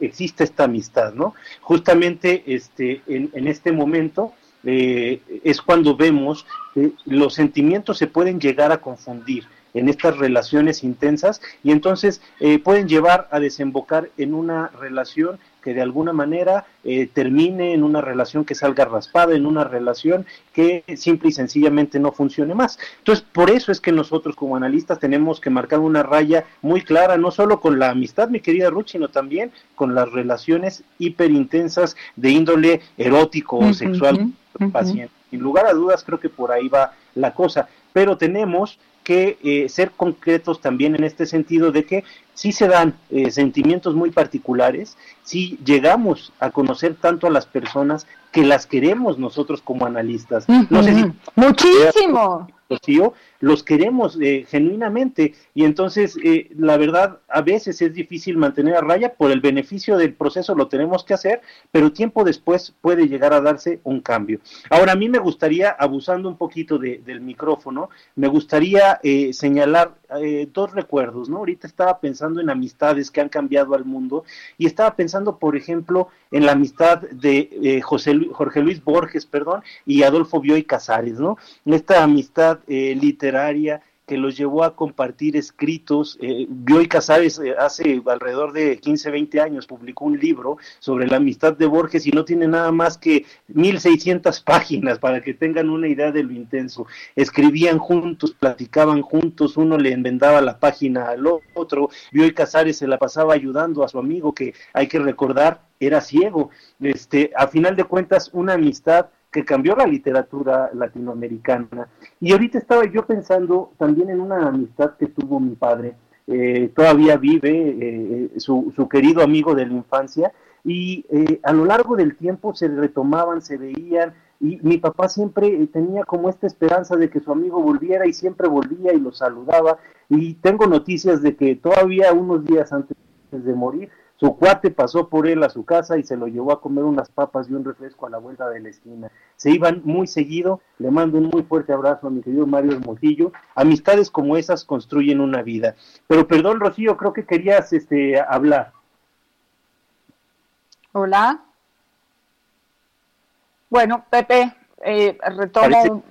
[SPEAKER 6] exista esta amistad, ¿no? Justamente este, en este momento eh, es cuando vemos que los sentimientos se pueden llegar a confundir en estas relaciones intensas y entonces eh, pueden llevar a desembocar en una relación que de alguna manera eh, termine en una relación que salga raspada, en una relación que simple y sencillamente no funcione más. Entonces, por eso es que nosotros como analistas tenemos que marcar una raya muy clara, no solo con la amistad, mi querida Ruth, sino también con las relaciones hiperintensas de índole erótico o sexual paciente. Sin lugar a dudas, creo que por ahí va la cosa, pero tenemos que eh, ser concretos también en este sentido de que sí se dan eh, sentimientos muy particulares, si llegamos a conocer tanto a las personas que las queremos nosotros como analistas. no sé si
[SPEAKER 4] Muchísimo
[SPEAKER 6] los queremos eh, genuinamente. Y entonces eh, la verdad a veces es difícil mantener a raya por el beneficio del proceso lo tenemos que hacer pero tiempo después puede llegar a darse un cambio. Ahora a mí me gustaría abusando un poquito del micrófono me gustaría eh, señalar dos recuerdos no ahorita estaba pensando en amistades que han cambiado al mundo y estaba pensando por ejemplo en la amistad de José Jorge Luis Borges perdón y Adolfo Bioy Casares no esta amistad literal literaria que los llevó a compartir escritos. Eh, Bioy Casares eh, hace alrededor de 15, 20 años publicó un libro sobre la amistad de Borges y no tiene nada más que 1600 [LAUGHS] páginas para que tengan una idea de lo intenso. Escribían juntos, platicaban juntos, uno le enmendaba la página al otro. Bioy Casares se la pasaba ayudando a su amigo que hay que recordar era ciego. Este, a final de cuentas, una amistad que cambió la literatura latinoamericana. Y ahorita estaba yo pensando también en una amistad que tuvo mi padre, eh, todavía vive, eh, su, su, querido amigo de la infancia, y eh, a lo largo del tiempo se retomaban, se veían, y mi papá siempre tenía como esta esperanza de que su amigo volviera y siempre volvía y lo saludaba, y tengo noticias de que todavía unos días antes de morir, su cuate pasó por él a su casa y se lo llevó a comer unas papas y un refresco a la vuelta de la esquina. Se iban muy seguido. Le mando un muy fuerte abrazo a mi querido Mario Hermosillo. Amistades como esas construyen una vida. Pero perdón, Rocío, creo que querías este, hablar.
[SPEAKER 4] Hola. Bueno, Pepe, eh, retomo.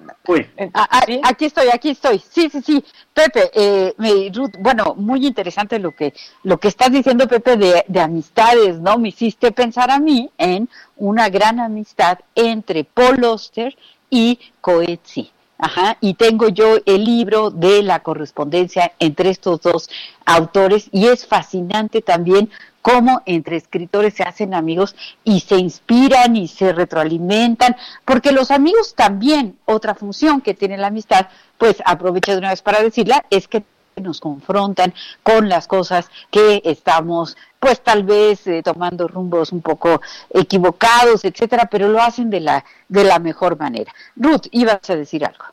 [SPEAKER 4] Aquí estoy, aquí estoy. Sí, sí, sí. Pepe, eh, Ruth, bueno, muy interesante lo que lo que estás diciendo, Pepe, de, de, amistades, ¿no? Me hiciste pensar a mí en una gran amistad entre Paul Oster y Coetzee. Ajá, y tengo yo el libro de la correspondencia entre estos dos autores y es fascinante también cómo entre escritores se hacen amigos y se inspiran y se retroalimentan, porque los amigos también, otra función que tiene la amistad, pues aprovecho de una vez para decirla, es que nos confrontan con las cosas que estamos pues tal vez eh, tomando rumbos un poco equivocados, etcétera, pero lo hacen de la de la mejor manera. Ruth, ibas a decir algo.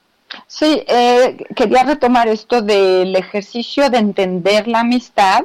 [SPEAKER 5] Sí, eh, quería retomar esto del ejercicio de entender la amistad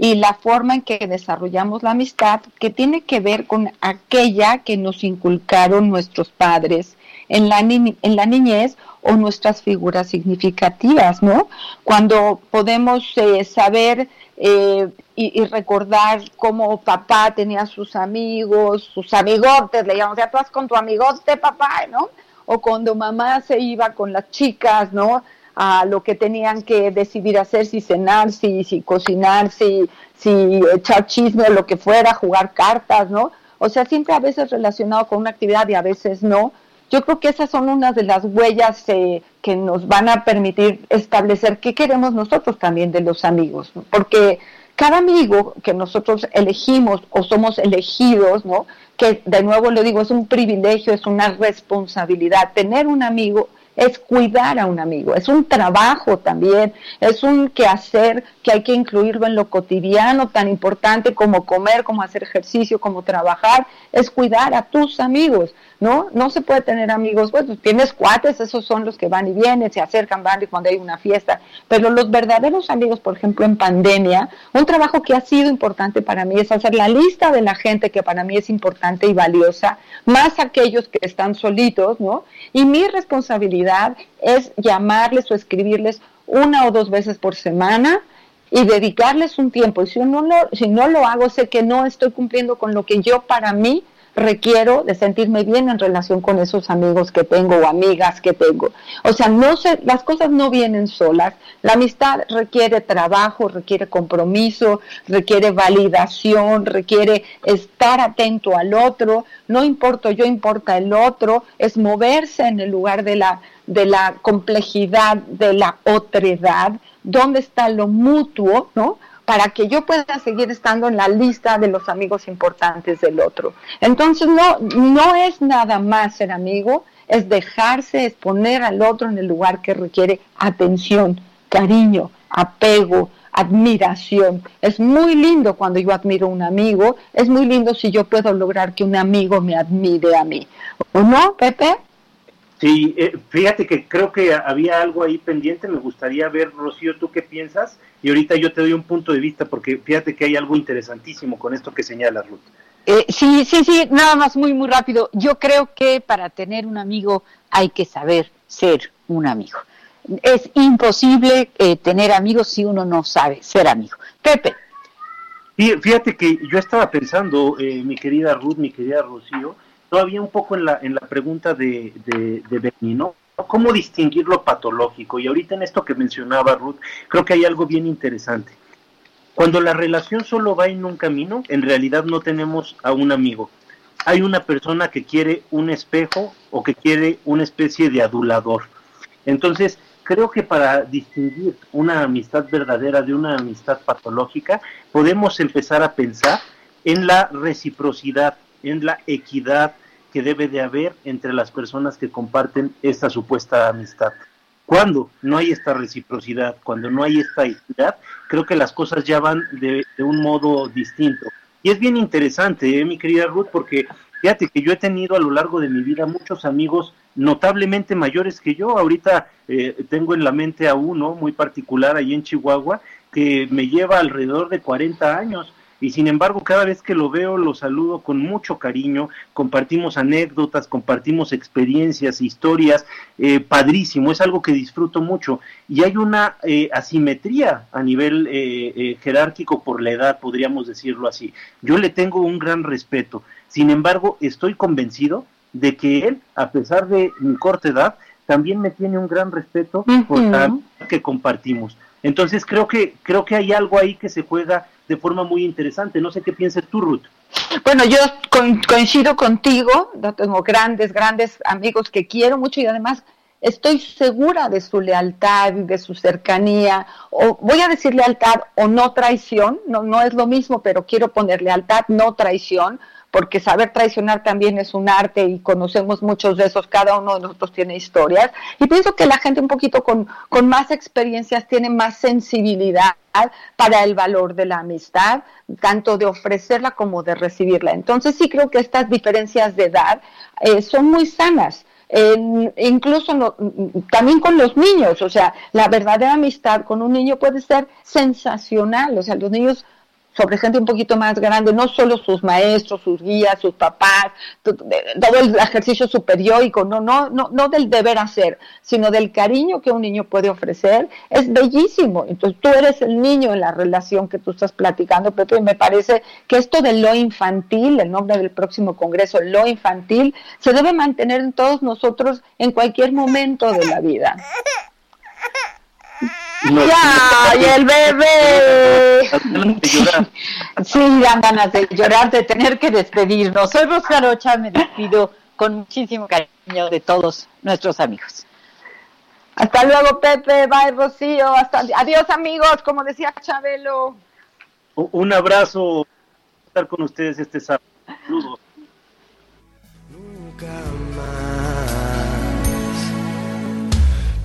[SPEAKER 5] y la forma en que desarrollamos la amistad que tiene que ver con aquella que nos inculcaron nuestros padres en la, en la niñez o nuestras figuras significativas, ¿no? Cuando podemos eh, saber eh, y, recordar cómo papá tenía sus amigos, sus amigotes, le llamamos, ya tú vas con tu amigote, papá, ¿no? O cuando mamá se iba con las chicas, ¿no? A lo que tenían que decidir hacer, si cenar, si, si cocinar, si, si echar chisme o lo que fuera, jugar cartas, ¿no? O sea, siempre a veces relacionado con una actividad y a veces no. Yo creo que esas son unas de las huellas eh, que nos van a permitir establecer qué queremos nosotros también de los amigos, porque cada amigo que nosotros elegimos o somos elegidos, ¿no? Que de nuevo lo digo, es un privilegio, es una responsabilidad. Tener un amigo es cuidar a un amigo, es un trabajo también, es un quehacer que hay que incluirlo en lo cotidiano, tan importante como comer, como hacer ejercicio, como trabajar, es cuidar a tus amigos. ¿No? No se puede tener amigos, bueno, tienes cuates, esos son los que van y vienen, se acercan, van y cuando hay una fiesta, pero los verdaderos amigos, por ejemplo, en pandemia, un trabajo que ha sido importante para mí es hacer la lista de la gente que para mí es importante y valiosa, más aquellos que están solitos, ¿no? Y mi responsabilidad es llamarles o escribirles una o dos veces por semana, y dedicarles un tiempo. Y si, uno no, si no lo hago, sé que no estoy cumpliendo con lo que yo para mí requiero de sentirme bien en relación con esos amigos que tengo o amigas que tengo. O sea, no se, las cosas no vienen solas. La amistad requiere trabajo, requiere compromiso, requiere validación, requiere estar atento al otro. No importa yo, importa el otro. Es moverse en el lugar de la, de la complejidad, de la otredad. ¿Dónde está lo mutuo? ¿No? Para que yo pueda seguir estando en la lista de los amigos importantes del otro. Entonces no, no es nada más ser amigo, es dejarse, es poner al otro en el lugar que requiere atención, cariño, apego, admiración. Es muy lindo cuando yo admiro a un amigo, es muy lindo si yo puedo lograr que un amigo me admire a mí. ¿O no, Pepe?
[SPEAKER 6] Sí, eh, fíjate que creo que había algo ahí pendiente, me gustaría ver, Rocío, ¿tú qué piensas? Y ahorita yo te doy un punto de vista porque fíjate que hay algo interesantísimo con esto que señala Ruth.
[SPEAKER 4] Eh, sí, sí, sí, nada más muy, muy rápido. Yo creo que para tener un amigo hay que saber ser un amigo. Es imposible eh, tener amigos si uno no sabe ser amigo. Pepe.
[SPEAKER 6] Fíjate que yo estaba pensando, mi querida Ruth, mi querida Rocío, todavía un poco en la, en la pregunta de, de, de ¿no? ¿Cómo distinguir lo patológico? Y ahorita en esto que mencionaba Ruth, creo que hay algo bien interesante. Cuando la relación solo va en un camino, en realidad no tenemos a un amigo. Hay una persona que quiere un espejo o que quiere una especie de adulador. Entonces, creo que para distinguir una amistad verdadera de una amistad patológica, podemos empezar a pensar en la reciprocidad, en la equidad que debe de haber entre las personas que comparten esta supuesta amistad. Cuando no hay esta reciprocidad, cuando no hay esta equidad, creo que las cosas ya van de, un modo distinto. Y es bien interesante, ¿eh, mi querida Ruth, porque fíjate que yo he tenido a lo largo de mi vida muchos amigos notablemente mayores que yo. Ahorita eh, tengo en la mente a uno muy particular ahí en Chihuahua que me lleva alrededor de 40 años y sin embargo cada vez que lo veo lo saludo con mucho cariño, compartimos anécdotas, compartimos experiencias, historias, eh, padrísimo, es algo que disfruto mucho y hay una eh, asimetría a nivel eh, jerárquico por la edad, podríamos decirlo así. Yo le tengo un gran respeto, sin embargo estoy convencido de que él, a pesar de mi corta edad, también me tiene un gran respeto por la que compartimos. Entonces creo que creo que hay algo ahí que se juega de forma muy interesante. No sé qué piensas tú, Ruth.
[SPEAKER 5] Bueno, yo coincido contigo, tengo grandes, grandes amigos que quiero mucho y además estoy segura de su lealtad y de su cercanía, o voy a decir lealtad o no traición, no, no es lo mismo, pero quiero poner lealtad, no traición, porque saber traicionar también es un arte y conocemos muchos de esos, cada uno de nosotros tiene historias. Y pienso que la gente un poquito con, con más experiencias tiene más sensibilidad para el valor de la amistad, tanto de ofrecerla como de recibirla. Entonces sí creo que estas diferencias de edad eh, son muy sanas. incluso también con los niños, o sea, la verdadera amistad con un niño puede ser sensacional, o sea, los niños sobre gente un poquito más grande, no solo sus maestros, sus guías, sus papás, todo el ejercicio superiórico, no, no, no, no del deber hacer, sino del cariño que un niño puede ofrecer, es bellísimo. Entonces tú eres el niño en la relación que tú estás platicando, pero me parece que esto de lo infantil, el nombre del próximo congreso, lo infantil, se debe mantener en todos nosotros en cualquier momento de la vida.
[SPEAKER 4] Ya, y el bebé. Sí, dan ganas de llorar, de tener que despedirnos. Soy Rosa Rocha, me despido con muchísimo cariño de todos nuestros amigos.
[SPEAKER 5] Hasta luego, Pepe. Bye, Rocío. Hasta... Adiós, amigos, como decía Chabelo.
[SPEAKER 6] Un abrazo. Estar con ustedes este sábado. Saludos.
[SPEAKER 9] Nunca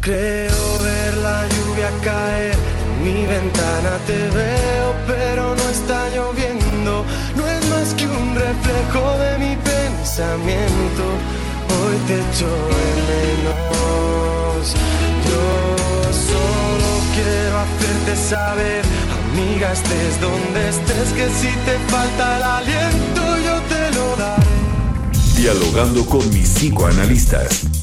[SPEAKER 9] Creo ver la lluvia caer. En mi ventana te veo, pero no está lloviendo. No es más que un reflejo de mi pensamiento. Hoy te echo de menos. Yo solo quiero hacerte saber, amiga, estés donde estés, que si te falta el aliento, yo te lo daré.
[SPEAKER 2] Dialogando con mis psicoanalistas.